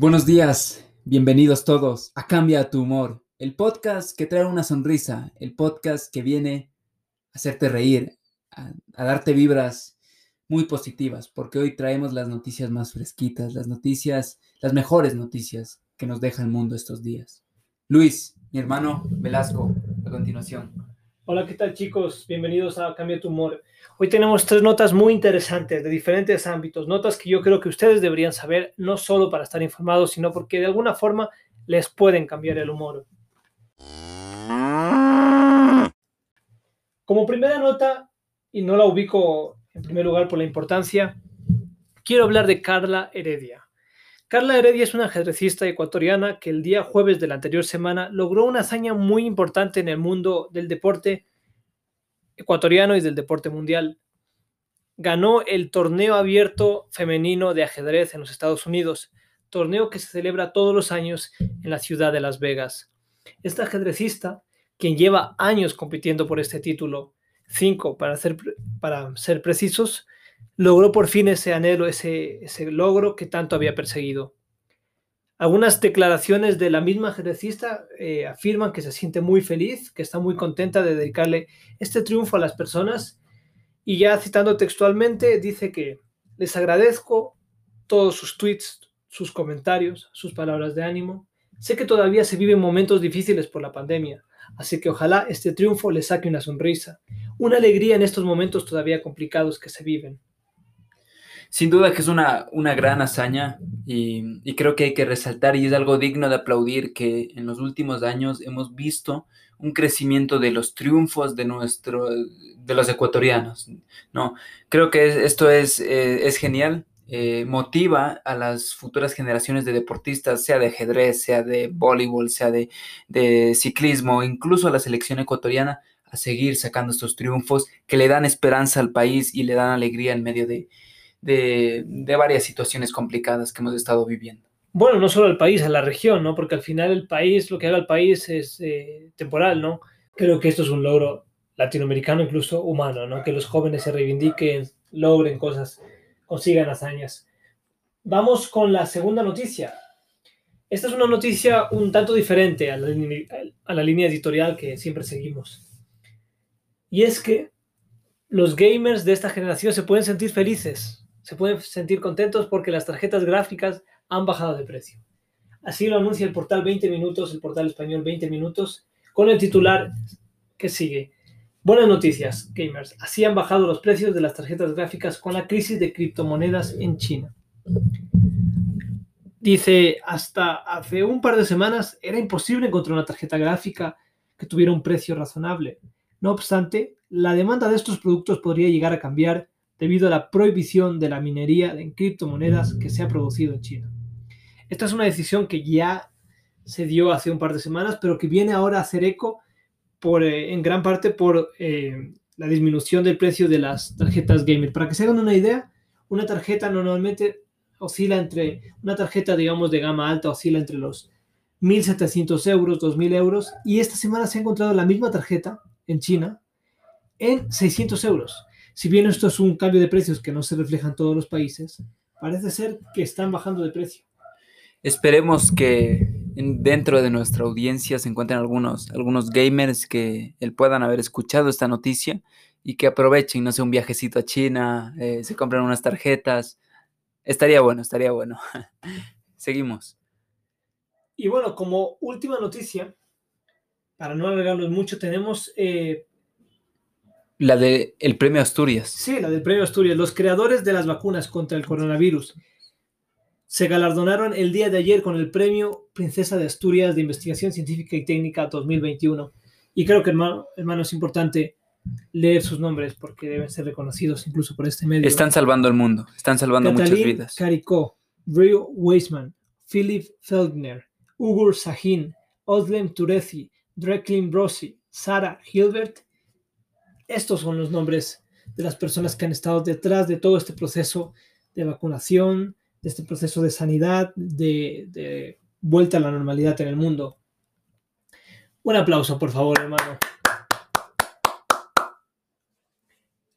Buenos días, bienvenidos todos a Cambia tu humor, el podcast que trae una sonrisa, el podcast que viene a hacerte reír, a, a, darte vibras muy positivas, porque hoy traemos las noticias más fresquitas, las noticias, las mejores noticias que nos deja el mundo estos días. Luis, mi hermano Velasco, a continuación. Hola, ¿qué tal chicos? Bienvenidos a Cambia tu humor. Hoy tenemos tres notas muy interesantes de diferentes ámbitos, notas que yo creo que ustedes deberían saber, no solo para estar informados, sino porque de alguna forma les pueden cambiar el humor. Como primera nota, y no la ubico en primer lugar por la importancia, quiero hablar de Carla Heredia. Carla Heredia es una ajedrecista ecuatoriana que el día jueves de la anterior semana logró una hazaña muy importante en el mundo del deporte ecuatoriano y del deporte mundial. Ganó el torneo abierto femenino de ajedrez en los Estados Unidos, torneo que se celebra todos los años en la ciudad de Las Vegas. Esta ajedrecista, quien lleva años compitiendo por este título, cinco para ser, para ser precisos, logró por fin ese anhelo, ese, ese logro que tanto había perseguido. Algunas declaraciones de la misma ajedrecista eh, afirman que se siente muy feliz, que está muy contenta de dedicarle este triunfo a las personas y ya citando textualmente dice que les agradezco todos sus tweets, sus comentarios, sus palabras de ánimo. Sé que todavía se viven momentos difíciles por la pandemia, así que ojalá este triunfo les saque una sonrisa, una alegría en estos momentos todavía complicados que se viven. Sin duda que es una, una gran hazaña y, y, creo que hay que resaltar y es algo digno de aplaudir que en los últimos años hemos visto un crecimiento de los triunfos de, nuestro, de los ecuatorianos. ¿no? Creo que esto es, eh, es genial, eh, motiva a las futuras generaciones de deportistas, sea de ajedrez, sea de voleibol, sea de, de ciclismo, incluso a la selección ecuatoriana, a seguir sacando estos triunfos que le dan esperanza al país y le dan alegría en medio de, de, varias situaciones complicadas que hemos estado viviendo. Bueno, no solo al país, a la región, ¿no? Porque al final el país, lo que haga el país es eh, temporal, ¿no? Creo que esto es un logro latinoamericano, incluso humano, ¿no? Que los jóvenes se reivindiquen, logren cosas, consigan hazañas. Vamos con la segunda noticia. Esta es una noticia un tanto diferente a la línea editorial que siempre seguimos. Y es que los gamers de esta generación se pueden sentir felices se pueden sentir contentos porque las tarjetas gráficas han bajado de precio. Así lo anuncia el portal 20 Minutos, el portal español 20 Minutos, con el titular que sigue. Buenas noticias, gamers. Así han bajado los precios de las tarjetas gráficas con la crisis de criptomonedas en China. Dice, hasta hace un par de semanas era imposible encontrar una tarjeta gráfica que tuviera un precio razonable. No obstante, la demanda de estos productos podría llegar a cambiar debido a la prohibición de la minería en criptomonedas que se ha producido en China. Esta es una decisión que ya se dio hace un par de semanas, pero que viene ahora a hacer eco por, eh, en gran parte por eh, la disminución del precio de las tarjetas gamer. Para que se hagan una idea, una tarjeta normalmente oscila entre, una tarjeta digamos de gama alta oscila entre los 1.700 euros, 2.000 euros, y esta semana se ha encontrado la misma tarjeta en China en 600 euros. Si bien esto es un cambio de precios que no se refleja en todos los países, parece ser que están bajando de precio. Esperemos que dentro de nuestra audiencia se encuentren algunos, algunos gamers que puedan haber escuchado esta noticia y que aprovechen, no sé, un viajecito a China, eh, se compren unas tarjetas. Estaría bueno, estaría bueno. Seguimos. Y bueno, como última noticia, para no alargarnos mucho, tenemos eh, la del el premio Asturias. Sí, la del premio Asturias. Los creadores de las vacunas contra el coronavirus se galardonaron el día de ayer con el premio Princesa de Asturias de Investigación Científica y Técnica 2021. Y creo que, hermano, hermano, es importante leer sus nombres porque deben ser reconocidos incluso por este medio. Están salvando el mundo, están salvando muchas vidas. Caricó, Rio Weisman, Philip Feldner, Ugur Sahin, Oslem Tureci, Dreklin Brossi, Sara Hilbert estos son los nombres de las personas que han estado detrás de todo este proceso de vacunación, de este proceso de sanidad, de, vuelta a la normalidad en el mundo. Un aplauso, por favor, hermano.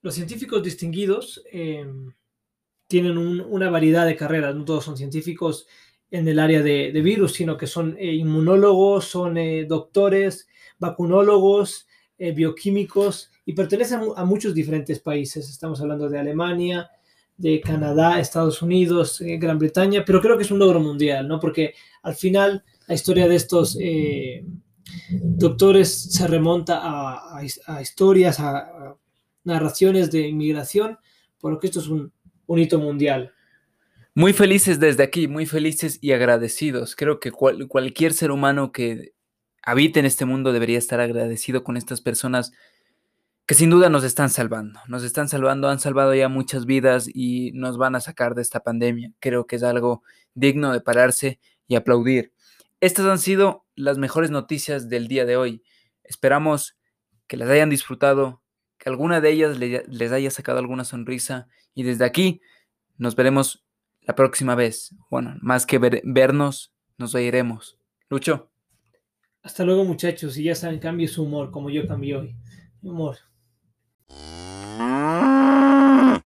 Los científicos distinguidos eh, tienen un, una variedad de carreras, no todos son científicos. en el área de, virus, sino que son eh, inmunólogos, son eh, doctores, vacunólogos, eh, bioquímicos y pertenecen a muchos diferentes países. Estamos hablando de Alemania, de Canadá, Estados Unidos, Gran Bretaña, pero creo que es un logro mundial, ¿no? Porque al final la historia de estos doctores se remonta a, historias, a, narraciones de inmigración, por lo que esto es un hito mundial. Muy felices desde aquí, muy felices y agradecidos. Creo que cualquier ser humano que habite en este mundo debería estar agradecido con estas personas que sin duda nos están salvando. Nos están salvando, han salvado ya muchas vidas y nos van a sacar de esta pandemia. Creo que es algo digno de pararse y aplaudir. Estas han sido las mejores noticias del día de hoy. Esperamos que las hayan disfrutado, que alguna de ellas les haya sacado alguna sonrisa y desde aquí nos veremos la próxima vez. Bueno, más que vernos, nos oiremos. Lucho. Hasta luego muchachos, y ya saben, cambie su humor como yo cambié hoy. Mi humor.